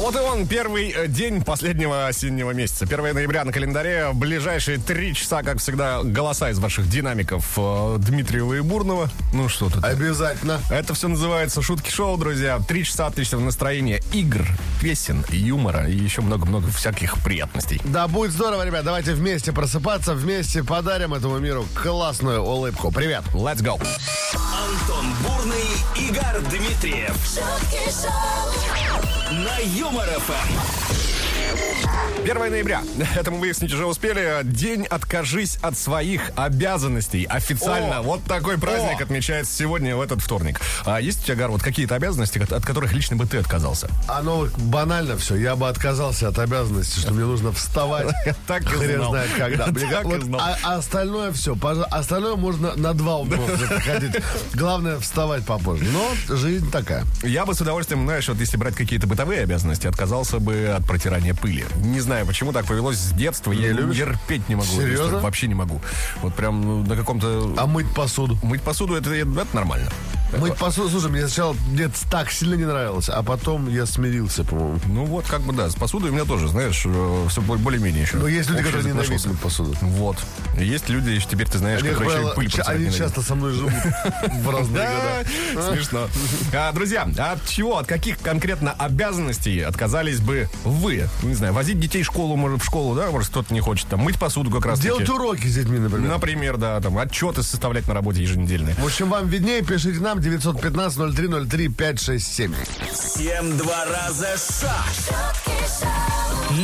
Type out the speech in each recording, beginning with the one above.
Вот и он, первый э, день последнего осеннего месяца. 1 ноября на календаре. Ближайшие три часа, как всегда, голоса из ваших динамиков э, Дмитриева и Бурного. Ну что тут? Обязательно. Это все называется шутки-шоу, друзья. Три часа отличного настроения, игр, песен, юмора и еще много-много всяких приятностей. Да, будет здорово, ребят. Давайте вместе просыпаться, вместе подарим этому миру классную улыбку. Привет. Let's go. Антон Бурный, Игорь Дмитриев на Юмор ФМ. 1 ноября. Это мы выяснить уже успели. День «Откажись от своих обязанностей». Официально. О! Вот такой праздник О! отмечается сегодня, в этот вторник. А есть у тебя, Гар, вот какие-то обязанности, от, от которых лично бы ты отказался? Оно вот банально все. Я бы отказался от обязанности, что мне нужно вставать. Так и Хрен знал. знает когда. А, а остальное все. Остальное можно на два умножить ходить. Главное вставать попозже. Но жизнь такая. Я бы с удовольствием, знаешь, вот если брать какие-то бытовые обязанности, отказался бы от протирания пыли. Не знаю, почему так повелось с детства. Я любишь? терпеть не могу. Серьезно? Вообще не могу. Вот прям ну, на каком-то... А мыть посуду? Мыть посуду, это, это нормально. Мыть посуду, слушай, мне сначала мне так сильно не нравилось, а потом я смирился, по-моему. Ну вот, как бы, да, с посудой у меня тоже, знаешь, все более-менее еще. Но есть люди, которые ненавидят мыть посуду. Вот. Есть люди, теперь ты знаешь, Они, которые еще пыль они часто со мной живут в разные Да, года. смешно. А, друзья, от чего, от каких конкретно обязанностей отказались бы вы? Не знаю, возить детей в школу, может, в школу, да, может, кто-то не хочет, там, мыть посуду как раз Делать уроки с детьми, например. Например, да, там, отчеты составлять на работе еженедельные. В общем, вам виднее, пишите нам 915-0303-567. Всем два раза шаг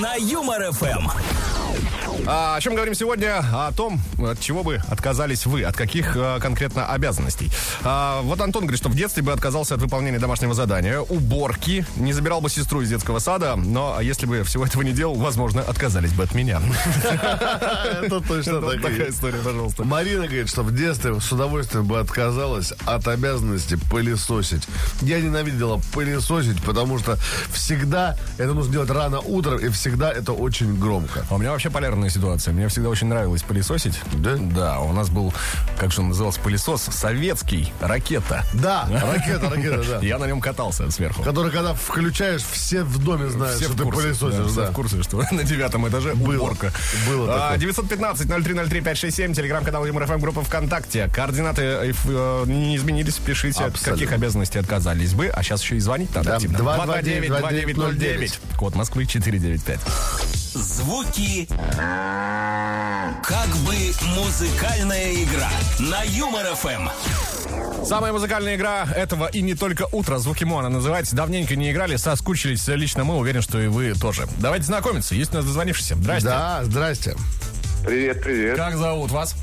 на Юмор ФМ. А, о чем говорим сегодня? О том, от чего бы отказались вы, от каких э, конкретно обязанностей. А, вот Антон говорит, что в детстве бы отказался от выполнения домашнего задания, уборки, не забирал бы сестру из детского сада, но если бы всего этого не делал, возможно, отказались бы от меня. Это точно такая история, пожалуйста. Марина говорит, что в детстве с удовольствием бы отказалась от обязанности пылесосить. Я ненавидела пылесосить, потому что всегда это нужно делать рано утром, и всегда это очень громко. А у меня вообще полярная ситуация. Мне всегда очень нравилось пылесосить. Да? Да, у нас был, как же он назывался, пылесос советский, ракета. Да, ракета, ракета, да. Я на нем катался сверху. Который, когда включаешь, все в доме знают, Все что ты пылесосишь. да, да. в курсе, что на девятом этаже уборка. Было А, такое. 915-0303-567, телеграм-канал ЮморФМ, группа ВКонтакте. Координаты э, э, не изменились, пишите, от каких обязанностей отказались бы. А сейчас еще и звонить надо Да, активно. 229-2909. Код Москвы 495. Звуки как бы музыкальная игра на Юмор ФМ. Самая музыкальная игра этого и не только утро. Звуки Мона называется. Давненько не играли, соскучились. Лично мы, уверен, что и вы тоже. Давайте знакомиться. Есть у нас дозвонившийся. Здрасте. Да, здрасте. Привет, привет. Как зовут вас?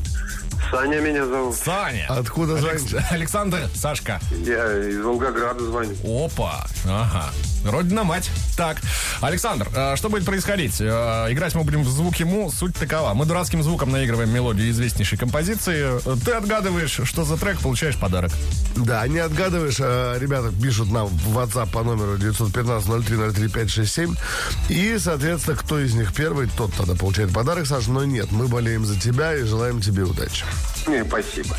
Саня меня зовут. Саня. Откуда Алекс- звоните? Александр, Сашка. Я из Волгограда звоню. Опа. Ага. Родина мать. Так, Александр, э, что будет происходить? Э, Играть мы будем в звуки му. Суть такова. Мы дурацким звуком наигрываем мелодию известнейшей композиции. Э, Ты отгадываешь, что за трек, получаешь подарок. Да, не отгадываешь. Ребята пишут нам в WhatsApp по номеру 915-0303-567. И, соответственно, кто из них первый, тот тогда получает подарок, Саша. Но нет, мы болеем за тебя и желаем тебе удачи. Не, спасибо.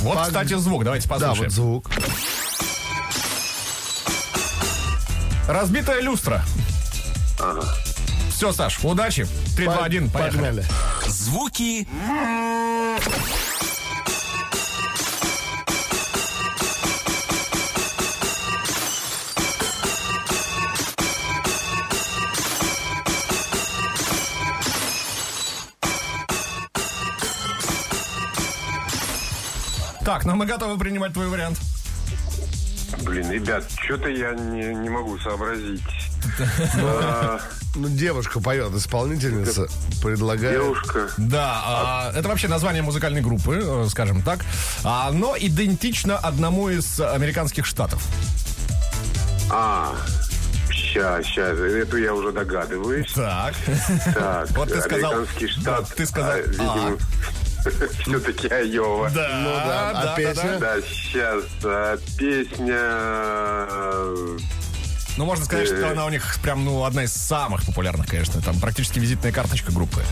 Вот, Пог- кстати, звук. Давайте Да, послушаем. вот звук. Разбитая люстра. Все, Саш, удачи. 3, 2, 1, поехали. Погнали. Звуки Так, ну мы готовы принимать твой вариант. Блин, ребят, что-то я не, не могу сообразить. А, Ну, девушка поет, исполнительница предлагает. Девушка. Да, а, это вообще название музыкальной группы, э, скажем так. А, Оно идентично одному из американских штатов. А, ща, ща, эту я уже догадываюсь. Так. Так, Вот ты сказал- американский штат. вот ты сказал а, видимо, Все-таки Айова. Да, Ну да, а песня? Да, сейчас песня... э, Ну, можно сказать, что она у них прям, ну, одна из самых популярных, конечно. Там практически визитная карточка группы.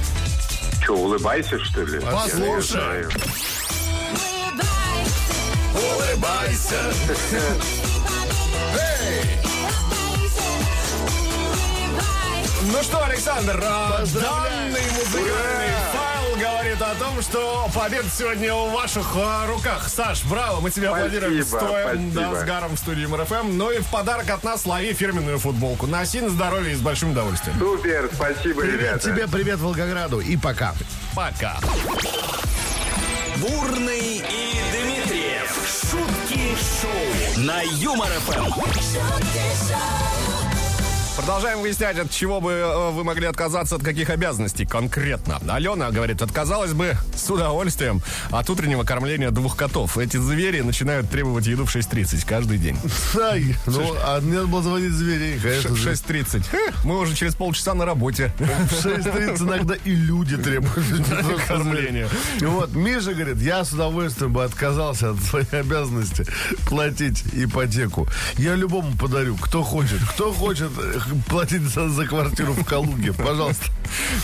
Что, улыбайся, что ли? Послушай. Улыбайся. Ну что, Александр, а, данный музыкальный файл говорит о том, что победа сегодня в ваших а, руках. Саш, браво, мы аплодируем Спасибо, стоя спасибо. да, с гаром в студии МРФМ. Ну и в подарок от нас лови фирменную футболку. Носи на здоровье и с большим удовольствием. Супер, спасибо, Привет ребята. тебе, привет Волгограду и пока. Пока. Бурный и Дмитриев. Шутки шоу на Юмор ФМ. Продолжаем выяснять, от чего бы э, вы могли отказаться, от каких обязанностей конкретно. Алена говорит, отказалась бы с удовольствием от утреннего кормления двух котов. Эти звери начинают требовать еду в 6.30 каждый день. Ай, ну, а мне надо было звонить зверей, конечно. В же. 6.30. Хе, Мы уже через полчаса на работе. В 6.30 иногда и люди требуют. звери. Вот, Миша говорит, я с удовольствием бы отказался от своей обязанности платить ипотеку. Я любому подарю, кто хочет. Кто хочет платить за, за квартиру в Калуге, пожалуйста.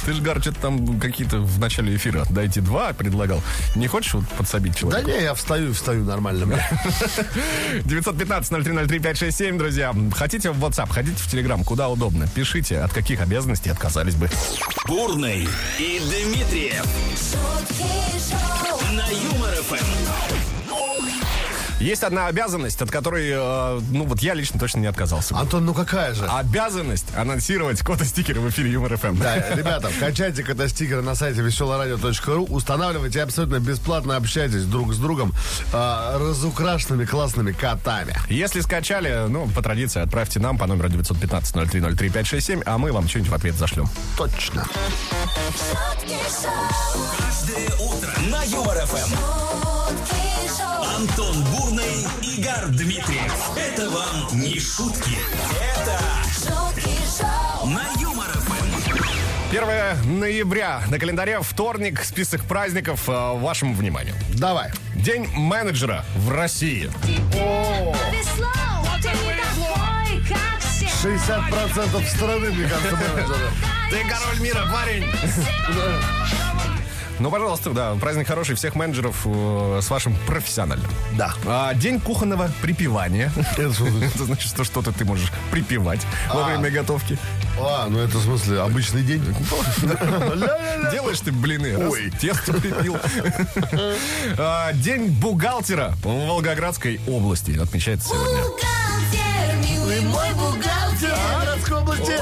Ты же, Гар, что-то там какие-то в начале эфира дайте два предлагал. Не хочешь вот подсобить Да человеку? не, я встаю встаю нормально. бля. 915-0303-567, друзья. Хотите в WhatsApp, хотите в Telegram, куда удобно. Пишите, от каких обязанностей отказались бы. Бурный и Дмитриев на Юмор ФМ. Есть одна обязанность, от которой, э, ну вот я лично точно не отказался. бы. Антон, ну какая же? Обязанность анонсировать кода-стикеры в эфире Юмор ФМ. Да, ребята, качайте кота-стикеры на сайте веселорадио.ру, устанавливайте абсолютно бесплатно, общайтесь друг с другом а, разукрашенными классными котами. Если скачали, ну, по традиции, отправьте нам по номеру 915-0303-567, а мы вам что-нибудь в ответ зашлем. Точно. Каждое утро на Юмор ФМ. Антон Бурный, Игорь Дмитриев. Это вам не шутки. Это на Юмор ФМ. 1 ноября на календаре вторник, список праздников э, вашему вниманию. Давай. День менеджера в России. 60% страны, мне кажется, менеджеры. Ты король мира, парень! Ну, пожалуйста, да, праздник хороший всех менеджеров э, с вашим профессиональным. Да. А, день кухонного припевания. Это что значит? Это значит, что что-то ты можешь припевать во время готовки. А, ну это в смысле обычный день. Ля-ля-ля. Делаешь ты блины, Ой. тесто припил. А, День бухгалтера в Волгоградской области отмечается сегодня. А, Городской области.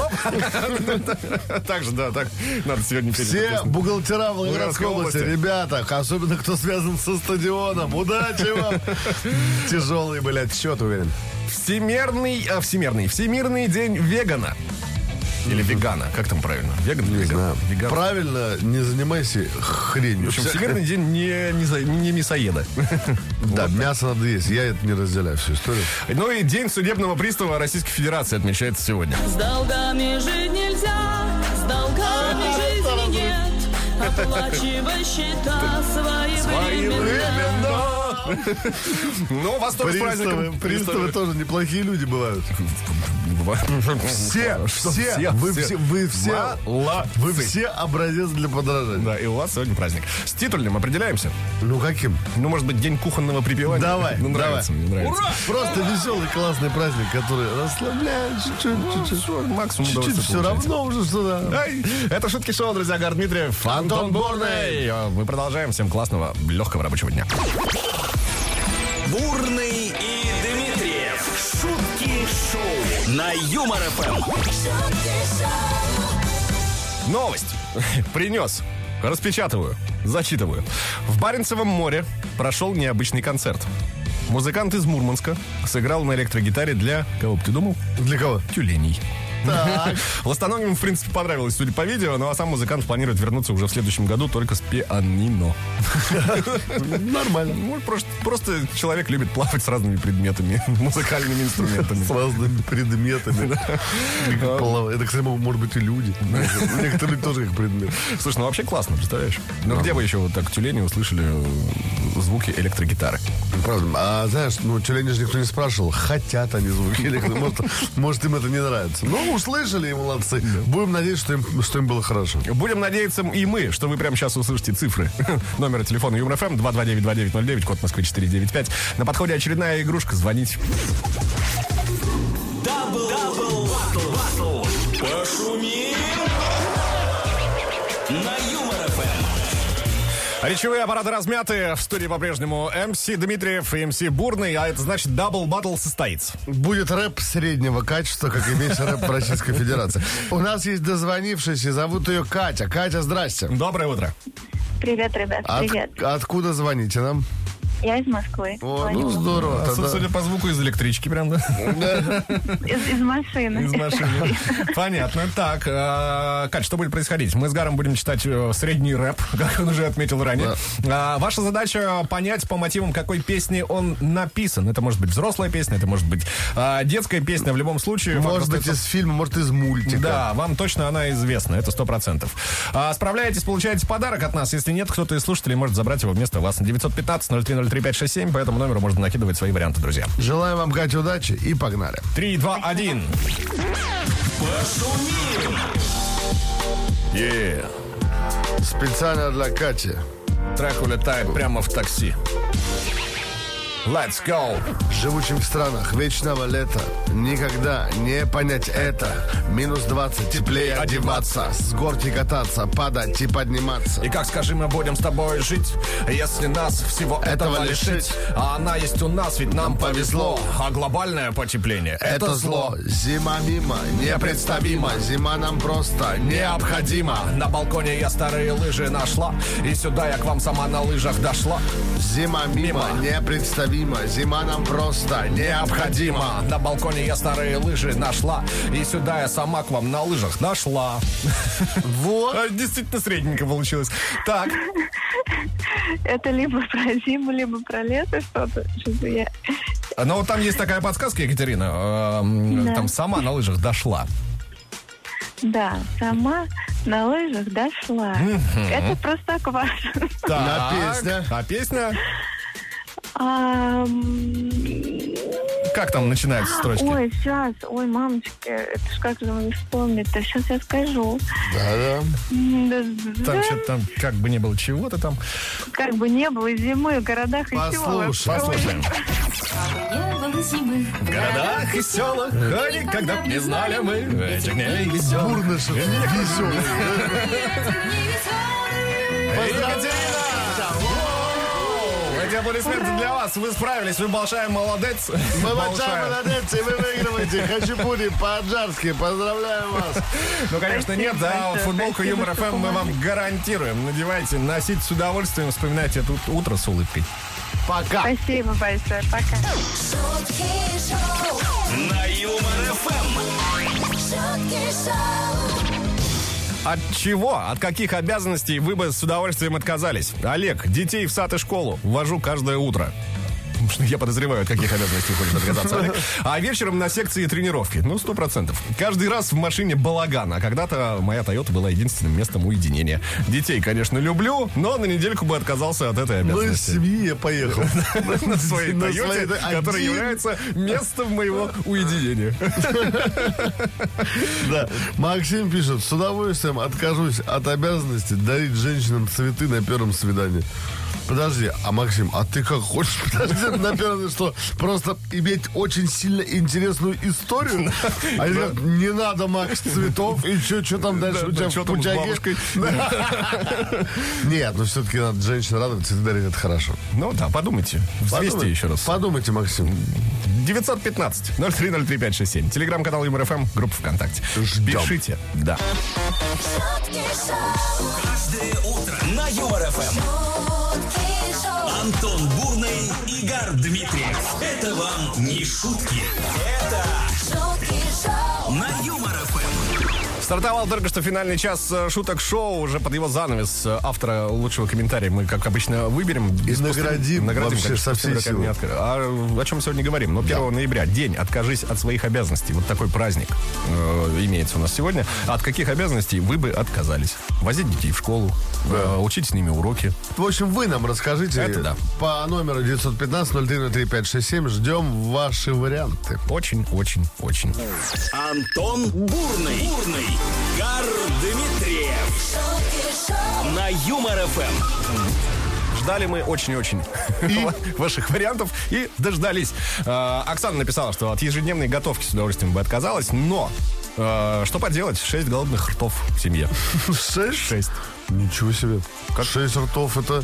Так же, да, так надо сегодня Все бухгалтера Волгоградской Волгоградской области, ребята, особенно кто связан со стадионом, удачи вам. Тяжелый, блядь, счет, уверен. Всемирный, а, всемирный, всемирный день вегана. Или вегана, как там правильно? Веган или веган? Да. Веган. Правильно, не занимайся хренью. В общем, Вся- всемирный день не, не, за- не мясоеда. Да, мясо надо есть. Я это не разделяю, всю историю. Ну и день судебного пристава Российской Федерации отмечается сегодня. С долгами жить нельзя, с долгами жизни нет. Оплачивай счета своевременно. Ну, вас тоже праздником. приставы тоже неплохие люди бывают. Все, все, вы все, вы все, вы все образец для подражания. Да, и у вас сегодня праздник. С титульным определяемся. Ну каким? Ну, может быть, день кухонного припевания. Давай, Ну, нравится давай. мне, нравится. Просто веселый, классный праздник, который расслабляет чуть-чуть, чуть-чуть. Максимум Чуть-чуть все равно уже что-то. Ай, это шутки шоу, друзья. Гар Дмитриев, Антон Бурный. Мы продолжаем. Всем классного, легкого рабочего дня. Бурный и Дмитриев. Шутки шоу на Юмор ФМ. Новость. Принес. Распечатываю. Зачитываю. В Баренцевом море прошел необычный концерт. Музыкант из Мурманска сыграл на электрогитаре для... Кого бы ты думал? Для кого? Тюленей. Так. Ластоногим, в принципе, понравилось, судя по видео, ну а сам музыкант планирует вернуться уже в следующем году только с пианино. Нормально. Ну, просто, просто человек любит плавать с разными предметами, музыкальными инструментами. С разными предметами. Плавать. Это, кстати, может быть и люди. Некоторые тоже как предмет. Слушай, ну вообще классно, представляешь? Ну где вы еще вот так тюлени услышали э, звуки электрогитары? Правда. А знаешь, ну, тюлени же никто не спрашивал, хотят они звуки может, может, им это не нравится. Ну, услышали и молодцы. Будем надеяться, что им, что им было хорошо. Будем надеяться и мы, что вы прямо сейчас услышите цифры. Номер телефона Юмор ФМ 229-2909, код Москвы 495. На подходе очередная игрушка. Звоните. Double, double, батл, батл. Пошумим. На. Речевые аппараты размяты. В студии по-прежнему MC Дмитриев и MC Бурный, а это значит double батл состоится. Будет рэп среднего качества, как и весь рэп в Российской Федерации. У нас есть дозвонившаяся, зовут ее Катя. Катя, здрасте. Доброе утро. Привет, ребят, От- привет. откуда звоните нам? Я из Москвы. О, ну здорово. А, тогда. Судя по звуку из электрички, прям, да? Из, из машины. Из машины. Понятно. Так, э, Кать, что будет происходить? Мы с Гаром будем читать э, средний рэп, как он уже отметил ранее. А, Ваша задача понять по мотивам, какой песни он написан. Это может быть взрослая песня, это может быть а, детская песня. В любом случае... Может быть, из фильма, может, из мультика. Да, вам точно она известна, это сто процентов. А, справляетесь, получаете подарок от нас. Если нет, кто-то из слушателей может забрать его вместо вас. 915-0303-567, по этому номеру можно накидывать свои варианты, друзья. Желаем вам, Катя, удачи и погнали. 3, 2, 1. Yeah. Специально для Кати. Трек улетает прямо в такси. Let's go. Живущим в странах вечного лета Никогда не понять это Минус 20, теплее одеваться С горки кататься, падать и подниматься И как, скажи, мы будем с тобой жить, если нас всего этого, Этого лишить? лишить? А она есть у нас, ведь нам повезло. А глобальное потепление — это, Это зло, зима мимо, непредставимо Зима нам просто необходима На балконе я старые лыжи нашла, и сюда я к вам сама на лыжах дошла. Зима мимо, Мимо. непредставимо Зима нам просто необходима На балконе я старые лыжи нашла, и сюда я сама к вам на лыжах дошла. Вот А, Действительно средненько получилось. Так, Это либо про зиму, либо про лето что-то. Что-то я... но вот там есть такая подсказка, Екатерина. эм, Да. Там сама на лыжах дошла. Да, сама на лыжах дошла. Это просто квас. Так, песня? А песня? А, Как там начинаются строчки? Ой, сейчас, ой, мамочки, это ж как же мне вспомнить-то? Сейчас я скажу. Да-да Там что-то там, как бы не было чего-то там. Как бы не было зимы в городах и селах. Послушай, Послушаем. Не было зимы. В городах и селах, а никогда б не знали мы этих дней веселых. Бурныш веселый Екатерина! Эти аплодисменты для вас. Вы справились, вы большая молодец. Мы большая молодец, и вы выигрываете хачапури по-аджарски. Поздравляем вас. Ну, конечно, нет, да. Футболку Юмор ФМ мы вам гарантируем. Надевайте, носите с удовольствием, вспоминайте это утро с улыбкой. Пока. Спасибо большое, пока. На Юмор ФМ. От чего, от каких обязанностей вы бы с удовольствием отказались? Олег, детей в сад и школу ввожу каждое утро. Я подозреваю, от каких обязанностей хочет отказаться Олег. А вечером на секции тренировки. Ну, сто процентов. Каждый раз в машине балаган. А когда-то моя Тойота была единственным местом уединения. Детей, конечно, люблю, но на недельку бы отказался от этой Ну, из обязанности. семьи я поехал. На своей Тойоте, которая является местом моего уединения. Да. Максим пишет, с удовольствием откажусь от обязанности дарить женщинам цветы на первом свидании. Подожди, а Максим, а ты как хочешь? Подожди, на первом что? Просто иметь очень сильно интересную историю? А я не надо, Макс, цветов. И что, что там дальше Да, у тебя да, в путяге? Нет, ну все-таки надо женщин радовать, цветы дарить, это хорошо. Ну да, подумайте. Взвесьте еще раз. Подумайте, Максим. 915 0303 Телеграм-канал Юмор ФМ, группа ВКонтакте. Ждем. Пишите. Да. Каждое утро на Юмор ФМ. Антон Бурный, Игорь Дмитриев. Это вам не шутки. Это на Юмор ФМ. Стартовал только что финальный час э, шуток шоу. Уже под его занавес э, автора лучшего комментария мы, как обычно, выберем. И наградим вообще конечно, со всей силы. не откры- А о чем сегодня говорим? Ну, 1 ноября, день «Откажись от своих обязанностей». Вот такой праздник э, имеется у нас сегодня. А от каких обязанностей вы бы отказались? Возить детей в школу, э, учить с ними уроки. В общем, вы нам расскажите Это да. по номеру 915-0303-567. Ждем ваши варианты. Очень, очень, очень. Антон Бурный. Бурный. Гар Дмитриев. На Юмор ФМ. Ждали мы очень-очень ваших вариантов и дождались. Э, Оксана написала, что от ежедневной готовки с удовольствием бы отказалась, но э, что поделать, шесть голодных ртов в семье. Шесть? Шесть. Ничего себе. Шесть ртов это...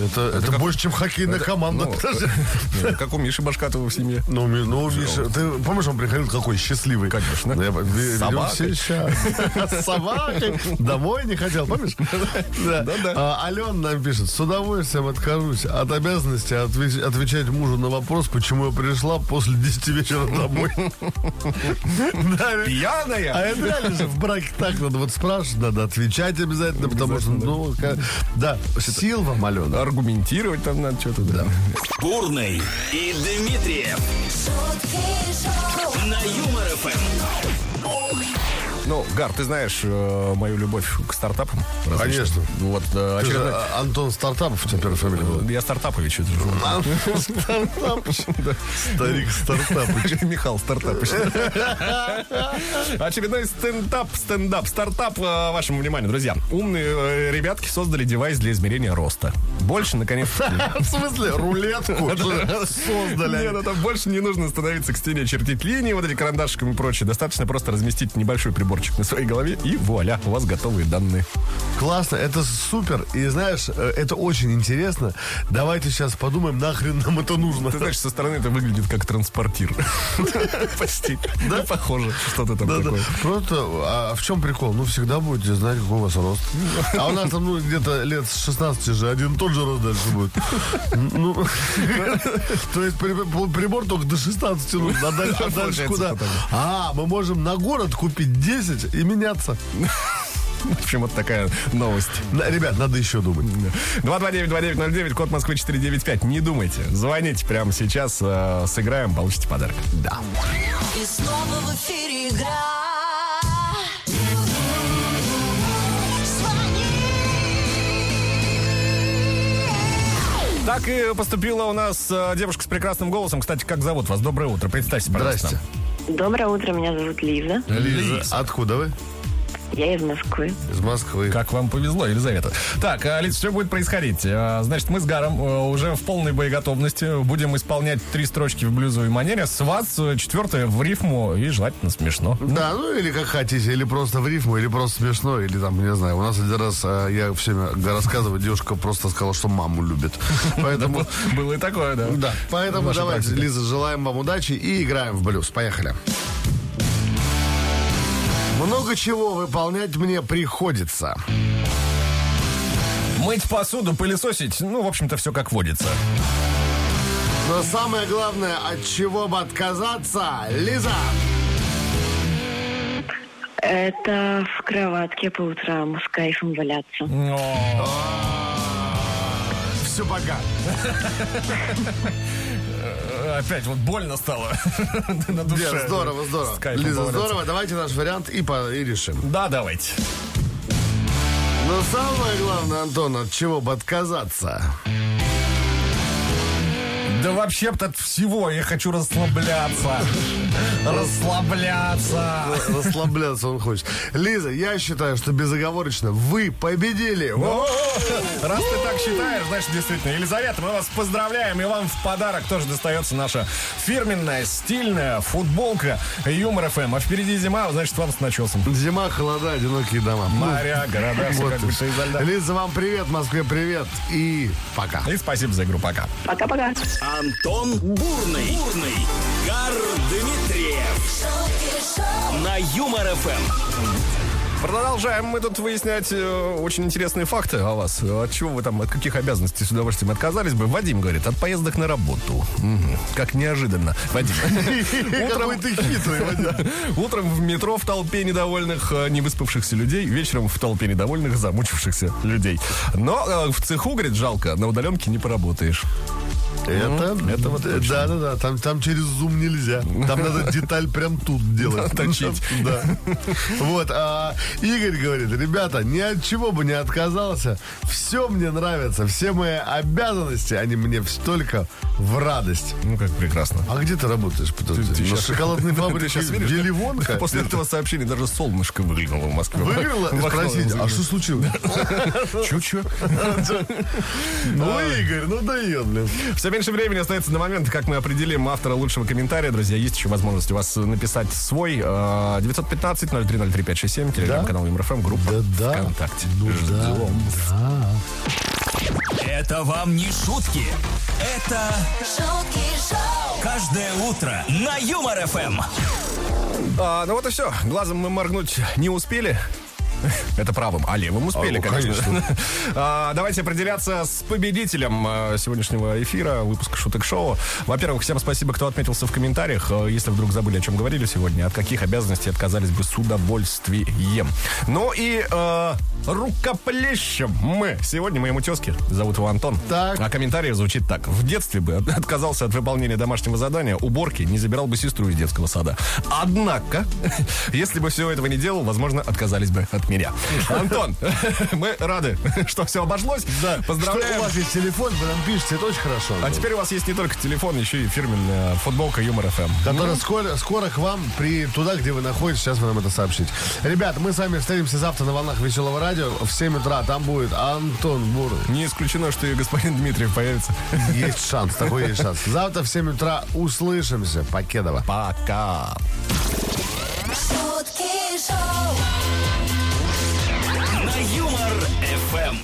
Это, это, как- больше, чем хоккейная команда. Ну, не, как у Миши Башкатова в семье. Ну, ну, Миша, ты помнишь, он приходил какой счастливый? Конечно. Ну, С ведем собакой. С собакой. Домой не хотел, помнишь? Да. Да-да. А, Алена нам пишет, с удовольствием откажусь от обязанности отве- отвечать мужу на вопрос, почему я пришла после 10 вечера домой. Да, ведь- А Пьяная? это реально же в браке так надо вот спрашивать, надо отвечать обязательно, потому что, ну, да, сил вам, Алена. Аргументировать там надо что-то, да. Бурный и Дмитриев. На Юмор ФМ. Ну, Гар, ты знаешь э, мою любовь к стартапам? Конечно. Вот, э, же, очередной- а, Антон Стартапов, первая фамилия была. Я стартапович. это же. Стартапыч. Старик Стартапыч. Михаил Стартапыч. Очередной стендап, стендап, стартап э, вашему вниманию, друзья. Умные э, ребятки создали девайс для измерения роста. Больше, наконец В смысле, рулетку создали. Нет, ну там больше не нужно становиться к стене, чертить линии, вот эти карандашиком и прочее. Достаточно просто разместить небольшой приборчик на своей голове, и вуаля, у вас готовые данные. Классно, это супер. И знаешь, э, это очень интересно. Давайте сейчас подумаем, нахрен нам это нужно. Ты знаешь, со стороны это выглядит как транспортир. Почти. Да, похоже. Что-то там такое. Просто, а в чем прикол? Ну, всегда будете знать, какой у вас рост. А у нас там, ну, где-то лет с 16 же один тот же рост дальше будет. Ну, то есть при- при- прибор только до 16 нужно, а а дальше куда? А, мы можем на город купить 10 и меняться. В общем, вот такая новость. Да, Ребят, надо еще думать. 229-2909, код Москвы 495. Не думайте. Звоните прямо сейчас, э, сыграем, получите подарок. Да. И снова в эфире игра. Так и поступила у нас э, девушка с прекрасным голосом. Кстати, как зовут вас? Доброе утро. Представьте, пожалуйста. Здрасте. Доброе утро, меня зовут Лиза. Лиза, откуда вы? Я из Москвы. Из Москвы. Как вам повезло, Елизавета. Так, а, Лиз, что будет происходить? А, Значит, мы с Гаром э, уже в полной боеготовности будем исполнять три строчки в блюзовой манере. С вас э, четвертая в рифму и желательно смешно. Да, ну или как хотите, или просто в рифму, или просто смешно, или там, не знаю. У нас один раз, а, я все время рассказываю, девушка просто сказала, что маму любит. Поэтому, Было и такое, да. да, поэтому давайте. Лиза, желаем вам удачи и играем в блюз. Поехали. Много чего выполнять мне приходится. Мыть посуду, пылесосить, ну, в общем-то, все как водится. Но самое главное, от чего бы отказаться, Лиза. Это в кроватке по утрам с кайфом валяться. Все, пока. Опять вот больно стало на душе. Нет, здорово, здорово. С кайфом Лиза, поваляться. здорово. Давайте наш вариант и, по- и решим. Да, давайте. Но самое главное, Антон, от чего бы отказаться? Да вообще-то от всего я хочу расслабляться. Расслабляться. Расслабляться он хочет. Лиза, я считаю, что безоговорочно вы победили. Раз ты так считаешь, значит, действительно. Елизавета, мы вас поздравляем, и вам в подарок тоже достается наша фирменная, стильная футболка Юмор ФМ. А впереди зима, значит, вам с начесом. Зима, холода, одинокие дома. Моря, города, все Вот как будто изо льда. Лиза, вам привет, Москве привет и пока. И спасибо за игру, пока. Пока-пока. Антон Бурный. Бурный. Гар Дмитриев. На Юмор ФМ. Продолжаем мы тут выяснять э, очень интересные факты о вас. От чего вы там, от каких обязанностей с удовольствием отказались бы? Вадим говорит, от поездок на работу. Мгм. Как неожиданно. Вадим. Какой ты хитрый, Вадим. Утром в метро в толпе недовольных, э, невыспавшихся людей, вечером в толпе недовольных, замучившихся людей. Но э, в цеху, говорит, жалко, на удаленке не поработаешь. Это, это вот точно. Да, да, да. Там, там через зум нельзя. Там надо деталь прям тут делать. Точить. Да. Вот. А Игорь говорит, ребята, ни от чего бы не отказался. Все мне нравится. Все мои обязанности, они мне вс- только в радость. Ну, как прекрасно. А где ты работаешь? Подожди, Ты- ты щас- шоколадной фабрике Деливонка? После этого сообщения даже солнышко выглянуло в Москве. Выиграла? В окно Спросите, а что случилось? Чё-чё? Ну, Игорь, ну дает, блин. Все меньше времени остается на момент, как мы определим автора лучшего комментария. Друзья, есть еще возможность у вас написать свой. э, 915-0303-567, телеграм-канал МРФМ, группа Да-да. ВКонтакте. Ну да, Ждем. Это вам не шутки. Это шутки шоу, каждое утро на Юмор ФМ. А, ну вот и все. Глазом мы моргнуть не успели. Это правым, а левым успели, А, конечно. А, давайте определяться с победителем а, сегодняшнего эфира, выпуска Шуток Шоу. Во-первых, всем спасибо, кто отметился в комментариях. А, Если вдруг забыли, о чем говорили сегодня, от каких обязанностей отказались бы с удовольствием. Ну и э, рукоплещем мы. Сегодня моему тезке, зовут его Антон. Так. А комментарий звучит так. В детстве бы отказался от выполнения домашнего задания, уборки, не забирал бы сестру из детского сада. Однако, если бы всего этого не делал, возможно, отказались бы от меня. Антон, мы рады, что все обошлось. Да. Что Поздравляем. у вас есть телефон, вы нам пишете, это очень хорошо. А теперь у вас есть не только телефон, еще и фирменная футболка Юмор. ФМ. Которая скоро, скоро к вам при туда, где вы находитесь, сейчас вы нам это сообщите. Ребят, мы с вами встретимся завтра на волнах веселого радио в 7 утра. Там будет Антон Бурый. Не исключено, что и господин Дмитриев появится. Есть шанс, такой есть шанс. Завтра в 7 утра услышимся. Покедова. Пока. FM.